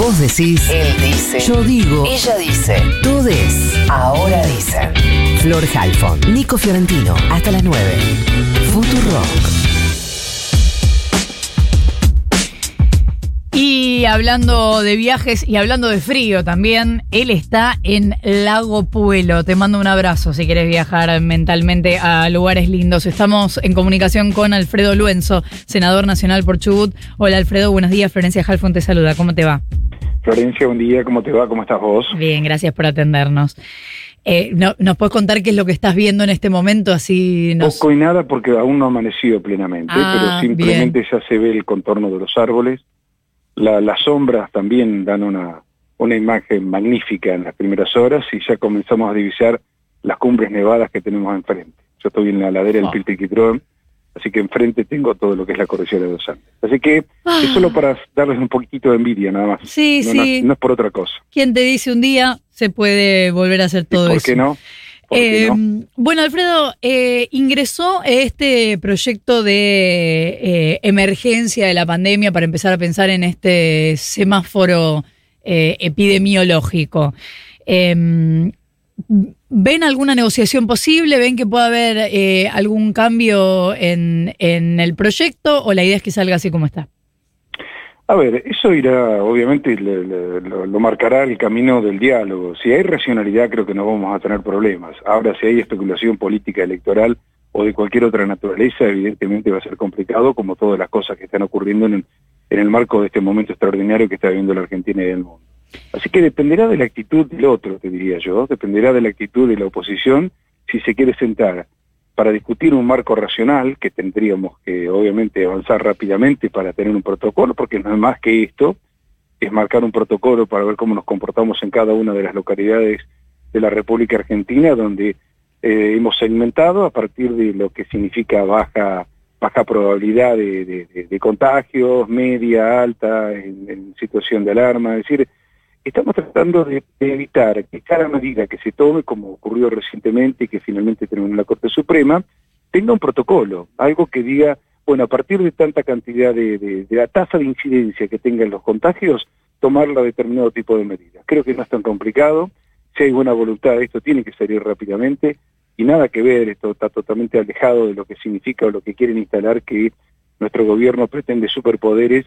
Vos decís, Él dice. yo digo, Ella dice. todes. Ahora dicen. Flor Halfon, Nico Fiorentino, hasta las 9. Futurock. Y hablando de viajes y hablando de frío también, él está en Lago Puelo. Te mando un abrazo si quieres viajar mentalmente a lugares lindos. Estamos en comunicación con Alfredo Luenzo, senador nacional por Chubut. Hola Alfredo, buenos días. Florencia Halfon te saluda. ¿Cómo te va? Florencia, buen día, ¿cómo te va? ¿Cómo estás vos? Bien, gracias por atendernos. Eh, no- ¿Nos puedes contar qué es lo que estás viendo en este momento? Así nos... Poco y nada porque aún no ha amanecido plenamente, Ah, pero simplemente ya se ve el contorno de los árboles. La- las sombras también dan una, una imagen magnífica en las primeras horas y ya comenzamos a divisar las cumbres nevadas que tenemos enfrente. Yo estoy en la ladera del Ah. Piltiquitrón, así que enfrente tengo todo lo que es la cordillera de los Andes. Así que Ah. es solo para darles un poquito de envidia nada más. Sí, no, sí. no es por otra cosa. ¿Quién te dice un día se puede volver a hacer ¿Y todo ¿Por eso? qué no? ¿Por qué no? Bueno, Alfredo, eh, ingresó este proyecto de eh, emergencia de la pandemia para empezar a pensar en este semáforo eh, epidemiológico. Eh, ¿Ven alguna negociación posible? ¿Ven que puede haber eh, algún cambio en, en el proyecto o la idea es que salga así como está? A ver, eso irá, obviamente, le- le- lo, lo marcará el camino del diálogo. Si hay racionalidad, creo que no vamos a tener problemas. Ahora, si hay especulación política electoral o de cualquier otra naturaleza, evidentemente va a ser complicado, como todas las cosas que están ocurriendo en, en el marco de este momento extraordinario que está viviendo la Argentina y el mundo. Así que dependerá de la actitud del otro, te diría yo, dependerá de la actitud de la oposición si se quiere sentar para discutir un marco racional que tendríamos que obviamente avanzar rápidamente para tener un protocolo, porque no es más que esto, es marcar un protocolo para ver cómo nos comportamos en cada una de las localidades de la República Argentina, donde eh, hemos segmentado a partir de lo que significa baja baja probabilidad de, de- contagios, media, alta, en, en situación de alarma, es decir, estamos tratando de, evitar que cada medida que se tome, como ocurrió recientemente y que finalmente terminó en la Corte Suprema, tenga un protocolo, algo que diga, bueno, a partir de tanta cantidad de, de- la tasa de incidencia que tengan los contagios, tomarla determinado tipo de medidas. Creo que no es tan complicado, si hay buena voluntad, esto tiene que salir rápidamente y nada que ver, esto está totalmente alejado de lo que significa o lo que quieren instalar que nuestro gobierno pretende superpoderes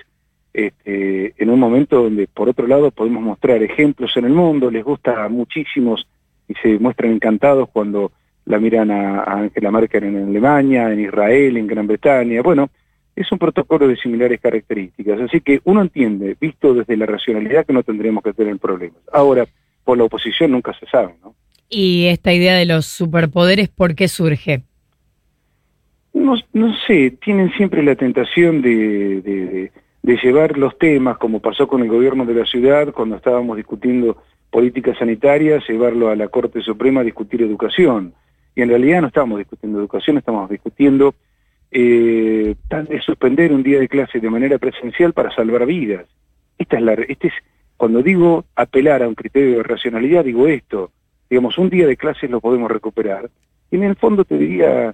este, en un momento donde, por otro lado, podemos mostrar ejemplos en el mundo, les gusta a muchísimos y se muestran encantados cuando la miran a, Angela Merkel en Alemania, en Israel, en Gran Bretaña. Bueno, es un protocolo de similares características, así que uno entiende, visto desde la racionalidad, que no tendríamos que tener problemas. Ahora, por la oposición nunca se sabe, ¿no? Y esta idea de los superpoderes, ¿por qué surge? No, no sé, tienen siempre la tentación de, de- de- de llevar los temas, como pasó con el gobierno de la ciudad cuando estábamos discutiendo políticas sanitarias, llevarlo a la Corte Suprema a discutir educación. Y en realidad no estamos discutiendo educación, estamos discutiendo eh, suspender un día de clase de manera presencial para salvar vidas. Esta es la, este es, cuando digo apelar a un criterio de racionalidad, digo esto. Digamos, un día de clases lo podemos recuperar. Y en el fondo te diría,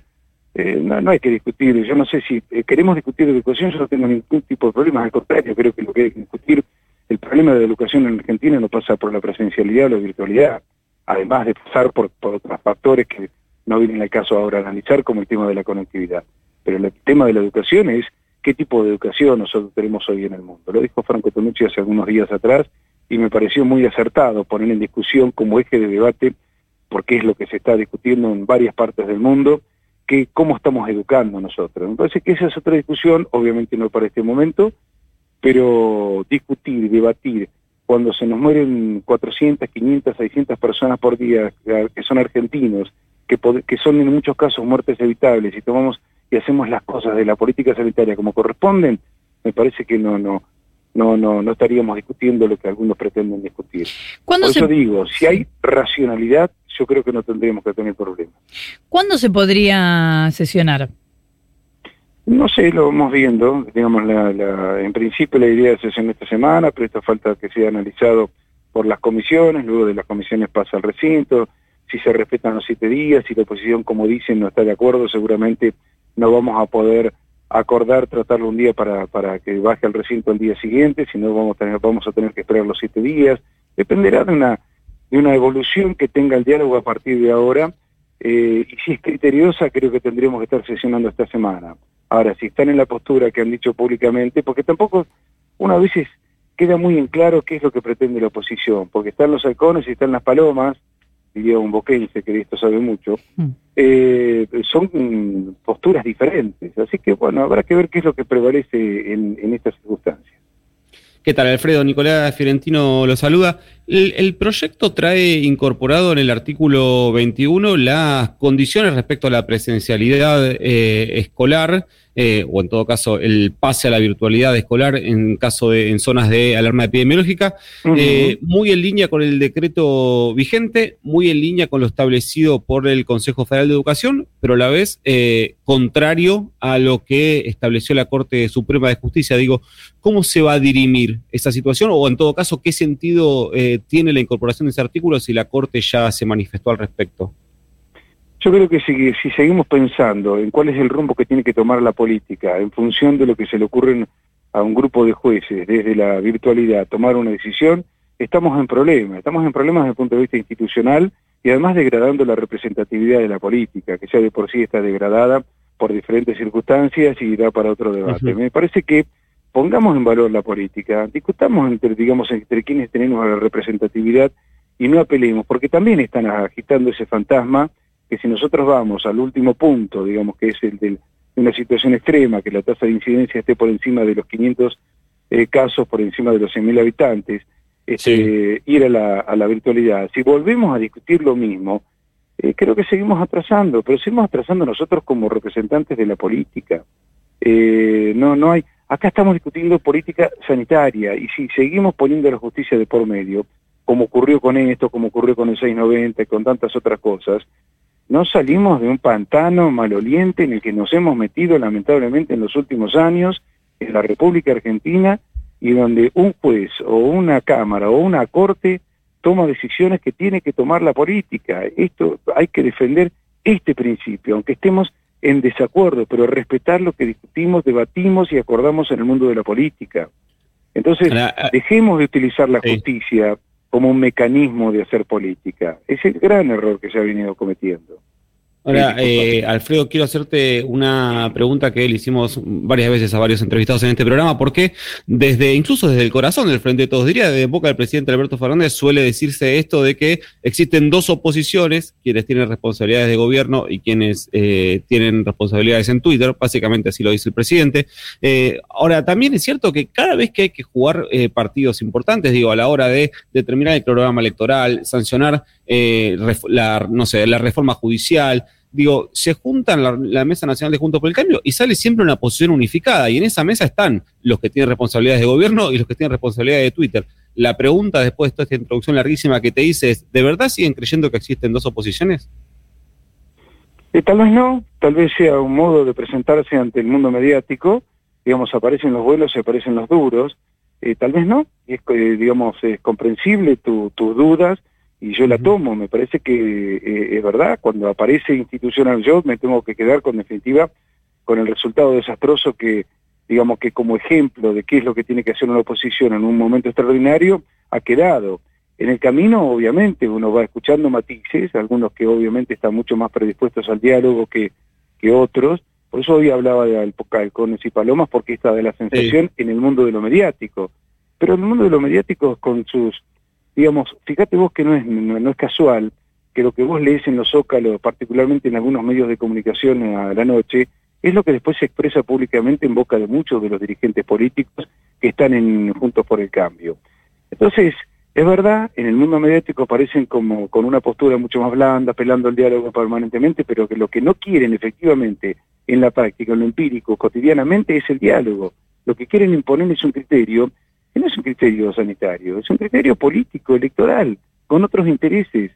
eh, no, no hay que discutir, yo no sé si eh, queremos discutir educación, yo no tengo ningún tipo de problemas, al contrario, creo que lo que hay que discutir, el problema de la educación en Argentina no pasa por la presencialidad o la virtualidad, además de pasar por, por otros factores que no vienen al caso ahora analizar, como el tema de la conectividad. Pero el tema de la educación es qué tipo de educación nosotros tenemos hoy en el mundo. Lo dijo Franco Tonucci hace algunos días atrás y me pareció muy acertado poner en discusión como eje de debate, porque es lo que se está discutiendo en varias partes del mundo, que cómo estamos educando nosotros. Me parece que esa es otra discusión, obviamente no para este momento, pero discutir, debatir, cuando se nos mueren 400, 500, 600 personas por día que son argentinos, que, que son en muchos casos muertes evitables, y tomamos y hacemos las cosas de la política sanitaria como corresponden, me parece que no, no, no, no, no estaríamos discutiendo lo que algunos pretenden discutir. ¿Cuándo Por se, eso digo, si hay racionalidad, yo creo que no tendríamos que tener problemas. ¿Cuándo se podría sesionar? No sé, lo vamos viendo. Digamos, la, la- en principio la idea es en esta semana, pero esto falta que sea analizado por las comisiones, luego de las comisiones pasa al recinto, si se respetan los siete días, si la oposición, como dicen, no está de acuerdo, seguramente no vamos a poder acordar tratarlo un día para, para que baje al recinto al día siguiente, si no vamos a tener, vamos a tener que esperar los siete días. Dependerá de una, de una evolución que tenga el diálogo a partir de ahora. Eh, y si es criteriosa, creo que tendríamos que estar sesionando esta semana. Ahora, si están en la postura que han dicho públicamente, porque tampoco una veces queda muy en claro qué es lo que pretende la oposición, porque están los halcones y están las palomas, diría un boquense que de esto sabe mucho, mm. eh, son posturas diferentes. Así que, bueno, habrá que ver qué es lo que prevalece en, en estas circunstancias. ¿Qué tal, Alfredo? Nicolás Fiorentino lo saluda. El, proyecto trae incorporado en el artículo 21 las condiciones respecto a la presencialidad eh, escolar, eh, o en todo caso el pase a la virtualidad escolar en caso de en zonas de alarma epidemiológica, eh, muy en línea con el decreto vigente, muy en línea con lo establecido por el Consejo Federal de Educación, pero a la vez contrario a lo que estableció la Corte Suprema de Justicia. Digo, ¿cómo se va a dirimir esa situación? O en todo caso, ¿qué sentido tiene la incorporación de ese artículo si la Corte ya se manifestó al respecto? Yo creo que si, si seguimos pensando en cuál es el rumbo que tiene que tomar la política en función de lo que se le ocurre a un grupo de jueces desde la virtualidad tomar una decisión, estamos en problemas. Estamos en problemas desde el punto de vista institucional y además degradando la representatividad de la política, que ya de por sí está degradada por diferentes circunstancias y da para otro debate. Me parece que pongamos en valor la política, discutamos entre, digamos, entre quienes tenemos la representatividad y no apelemos, porque también están agitando ese fantasma que si nosotros vamos al último punto, digamos que es el de una situación extrema, que la tasa de incidencia esté por encima de los 500 eh, casos, por encima de los 100.000 habitantes, este, ir a la, a la virtualidad. Si volvemos a discutir lo mismo, eh, creo que seguimos atrasando, pero seguimos atrasando nosotros como representantes de la política. Eh, no, no hay, Acá estamos discutiendo política sanitaria y si seguimos poniendo la justicia de por medio, como ocurrió con esto, como ocurrió con el 690 y con tantas otras cosas, no salimos de un pantano maloliente en el que nos hemos metido lamentablemente en los últimos años en la República Argentina y donde un juez o una cámara o una corte toma decisiones que tiene que tomar la política. Esto hay que defender este principio, aunque estemos en desacuerdo, pero respetar lo que discutimos, debatimos y acordamos en el mundo de la política. Entonces, ah, dejemos de utilizar la justicia como un mecanismo de hacer política. Es el gran error que se ha venido cometiendo. Ahora, eh, Alfredo, quiero hacerte una pregunta que le hicimos varias veces a varios entrevistados en este programa, porque desde, incluso desde el corazón del Frente de Todos, diría, de boca del presidente Alberto Fernández, suele decirse esto de que existen dos oposiciones, quienes tienen responsabilidades de gobierno y quienes eh, tienen responsabilidades en Twitter, básicamente así lo dice el presidente. Eh, ahora, también es cierto que cada vez que hay que jugar partidos importantes, digo, a la hora de determinar el programa electoral, sancionar la, no sé, la reforma judicial, digo, se juntan la, la, Mesa Nacional de Juntos por el Cambio y sale siempre una posición unificada. Y en esa mesa están los que tienen responsabilidades de gobierno y los que tienen responsabilidades de Twitter. La pregunta después de toda esta introducción larguísima que te hice es, ¿de verdad siguen creyendo que existen dos oposiciones? Eh, tal vez no, tal vez sea un modo de presentarse ante el mundo mediático, digamos, aparecen los buenos y aparecen los duros, eh, tal vez no, es, eh, digamos, es comprensible tus dudas, y yo la tomo, me parece que eh, es verdad, cuando aparece institucional yo me tengo que quedar con definitiva con el resultado desastroso que, digamos que como ejemplo de qué es lo que tiene que hacer una oposición en un momento extraordinario, ha quedado. En el camino, obviamente, uno va escuchando matices, algunos que obviamente están mucho más predispuestos al diálogo que, que otros, por eso hoy hablaba de Halcones y Palomas, porque está de la sensación en el mundo de lo mediático. Pero en el mundo de lo mediático, con sus digamos, fíjate vos que no es, no, es casual que lo que vos lees en los zócalos, particularmente en algunos medios de comunicación a la noche, es lo que después se expresa públicamente en boca de muchos de los dirigentes políticos que están en Juntos por el Cambio. Entonces, es verdad, en el mundo mediático aparecen como con una postura mucho más blanda, apelando al diálogo permanentemente, pero que lo que no quieren efectivamente en la práctica, en lo empírico, cotidianamente, es el diálogo. Lo que quieren imponer es un criterio no es un criterio sanitario, es un criterio político, electoral, con otros intereses.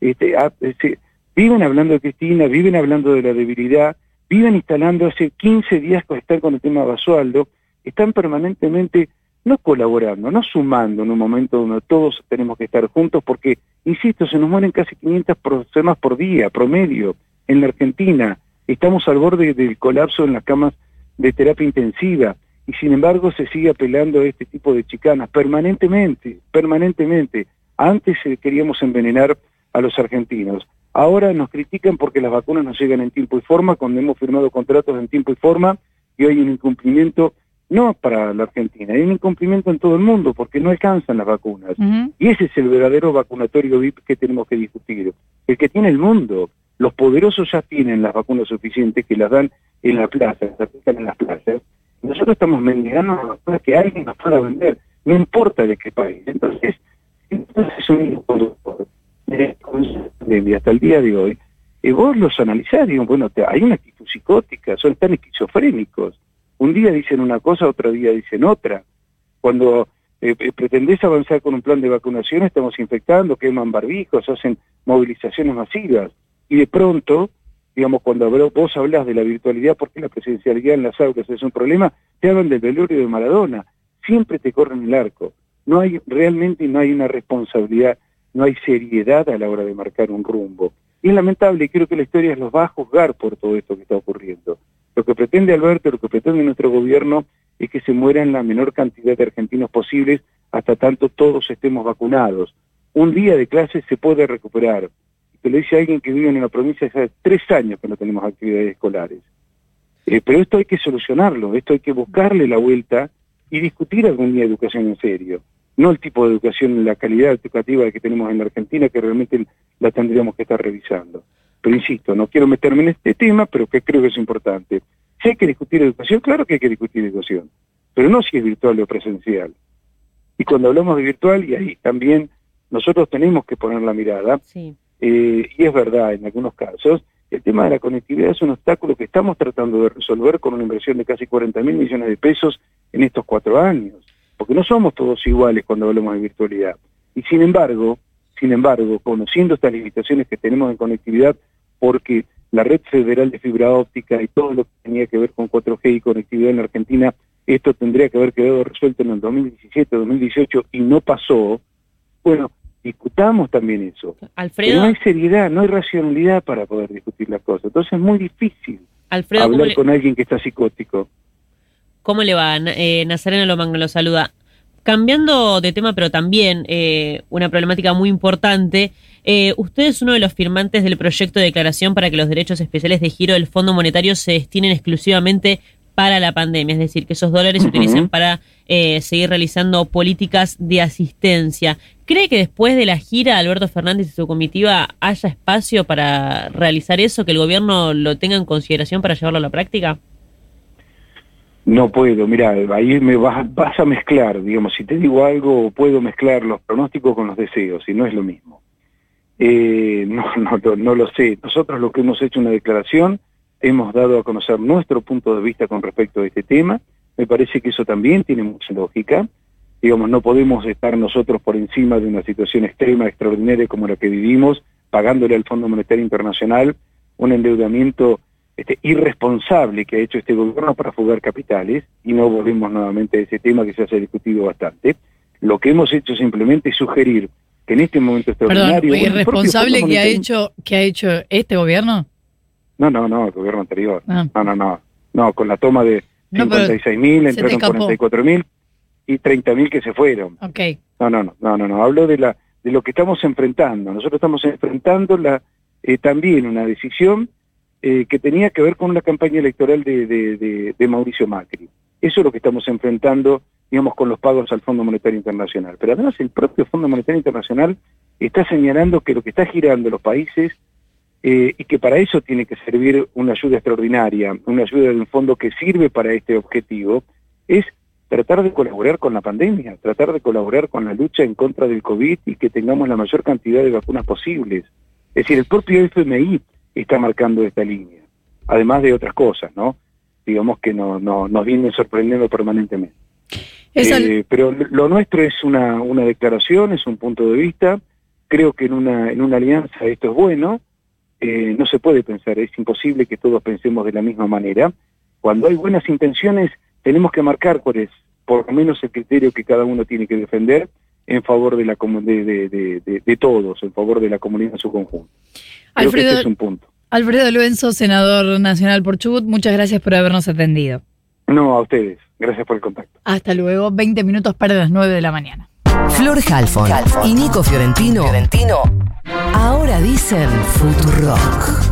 Este, este, viven hablando de Cristina, viven hablando de la debilidad, viven instalando hace 15 días con estar con el tema Basualdo, están permanentemente no colaborando, no sumando en un momento donde todos tenemos que estar juntos, porque, insisto, se nos mueren casi 500 personas por día, promedio, en la Argentina. Estamos al borde del colapso en las camas de terapia intensiva, y sin embargo se sigue apelando a este tipo de chicanas permanentemente, permanentemente. Antes eh, queríamos envenenar a los argentinos. Ahora nos critican porque las vacunas no llegan en tiempo y forma, cuando hemos firmado contratos en tiempo y forma, y hay un incumplimiento no para la Argentina, hay un incumplimiento en todo el mundo porque no alcanzan las vacunas. Y ese es el verdadero vacunatorio VIP que tenemos que discutir. El que tiene el mundo. Los poderosos ya tienen las vacunas suficientes que las dan en la plaza, las aplican en las plazas. Nosotros estamos mendigando vacunas que alguien nos pueda vender, no importa de qué país. Entonces, entonces es un conductor de hasta el día de hoy, y vos los analizás, digo, bueno, hay una actitud psicótica, son tan esquizofrénicos un día dicen una cosa, otro día dicen otra. Cuando eh, eh, pretendés avanzar con un plan de vacunación, estamos infectando, queman barbijos, hacen movilizaciones masivas. Y de pronto, digamos, cuando vos hablas de la virtualidad, porque la presencialidad en las aulas es un problema, te hablan del velorio de Maradona. Siempre te corren el arco. No hay, realmente no hay una responsabilidad, no hay seriedad a la hora de marcar un rumbo. Y es lamentable, y creo que la historia los va a juzgar por todo esto que está ocurriendo. Lo que pretende Alberto, lo que pretende nuestro gobierno es que se mueran la menor cantidad de argentinos posibles hasta tanto todos estemos vacunados. Un día de clase se puede recuperar. Te lo dice alguien que vive en una provincia hace tres años que no tenemos actividades escolares. Eh, pero esto hay que solucionarlo, esto hay que buscarle la vuelta y discutir algún día educación en serio. No el tipo de educación, la calidad educativa que tenemos en la Argentina, que realmente la tendríamos que estar revisando. Pero insisto, no quiero meterme en este tema, pero que creo que es importante. Si hay que discutir educación, claro que hay que discutir educación, pero no si es virtual o presencial. Y cuando hablamos de virtual, y ahí también nosotros tenemos que poner la mirada, eh, y es verdad en algunos casos, el tema de la conectividad es un obstáculo que estamos tratando de resolver con una inversión de casi 40 mil millones de pesos en estos cuatro años, porque no somos todos iguales cuando hablamos de virtualidad. Y sin embargo, sin embargo, conociendo estas limitaciones que tenemos en conectividad, porque la red federal de fibra óptica y todo lo que tenía que ver con 4G y conectividad en Argentina, esto tendría que haber quedado resuelto en el 2017, 2018 y no pasó. Bueno, discutamos también eso. Alfredo, no hay seriedad, no hay racionalidad para poder discutir las cosas. Entonces es muy difícil hablar con alguien que está psicótico. ¿Cómo le va? Eh, Nazareno Lomagno lo saluda. Cambiando de tema, pero también eh, una problemática muy importante, eh, usted es uno de los firmantes del proyecto de declaración para que los derechos especiales de giro del Fondo Monetario se destinen exclusivamente para la pandemia, es decir, que esos dólares se utilicen para eh, seguir realizando políticas de asistencia. ¿Cree que después de la gira Alberto Fernández y su comitiva haya espacio para realizar eso, que el gobierno lo tenga en consideración para llevarlo a la práctica? No puedo, mira, ahí me vas, vas a mezclar, digamos, si te digo algo, puedo mezclar los pronósticos con los deseos, y no es lo mismo. Eh, no, no, no lo sé. Nosotros lo que hemos hecho una declaración, hemos dado a conocer nuestro punto de vista con respecto a este tema. Me parece que eso también tiene mucha lógica. Digamos, no podemos estar nosotros por encima de una situación extrema, extraordinaria como la que vivimos, pagándole al Fondo Monetario Internacional un endeudamiento este, irresponsable que ha hecho este gobierno para fugar capitales, y no volvemos nuevamente a ese tema que se ha discutido bastante. Lo que hemos hecho simplemente es sugerir que en este momento extraordinario... Perdón, ¿irresponsable que ha, hecho, que ha hecho este gobierno? No, no, no, el gobierno anterior. Ah. No, no, no. No, con la toma de 56 mil, entraron 44 mil y 30 mil que se fueron. Okay. No, no, no, no, no, no. Hablo de, la, de lo que estamos enfrentando. Nosotros estamos enfrentando la, eh, también una decisión eh, que tenía que ver con la campaña electoral de, de, de, Mauricio Macri. Eso es lo que estamos enfrentando, digamos, con los pagos al Fondo Monetario Internacional. Pero además el propio Fondo Monetario Internacional está señalando que lo que está girando los países eh, y que para eso tiene que servir una ayuda extraordinaria, una ayuda de un fondo que sirve para este objetivo, es tratar de colaborar con la pandemia, tratar de colaborar con la lucha en contra del COVID y que tengamos la mayor cantidad de vacunas posibles. Es decir, el propio FMI está marcando esta línea, además de otras cosas, ¿no? Digamos que no, no, nos vienen sorprendiendo permanentemente. Eh, pero lo nuestro es una, una declaración, es un punto de vista. Creo que en una, en una alianza esto es bueno. Eh, no se puede pensar, es imposible que todos pensemos de la misma manera. Cuando hay buenas intenciones, tenemos que marcar cuál es, por lo menos, el criterio que cada uno tiene que defender en favor de, la, de, de, de todos, en favor de la comunidad en su conjunto. Alfredo, es un punto. Alfredo Luenzo, senador nacional por Chubut, muchas gracias por habernos atendido. No, a ustedes. Gracias por el contacto. Hasta luego, 20 minutos para las 9 de la mañana. Flor Halfon Halfon. y Nico Fiorentino. Fiorentino. Ahora dicen Futurock.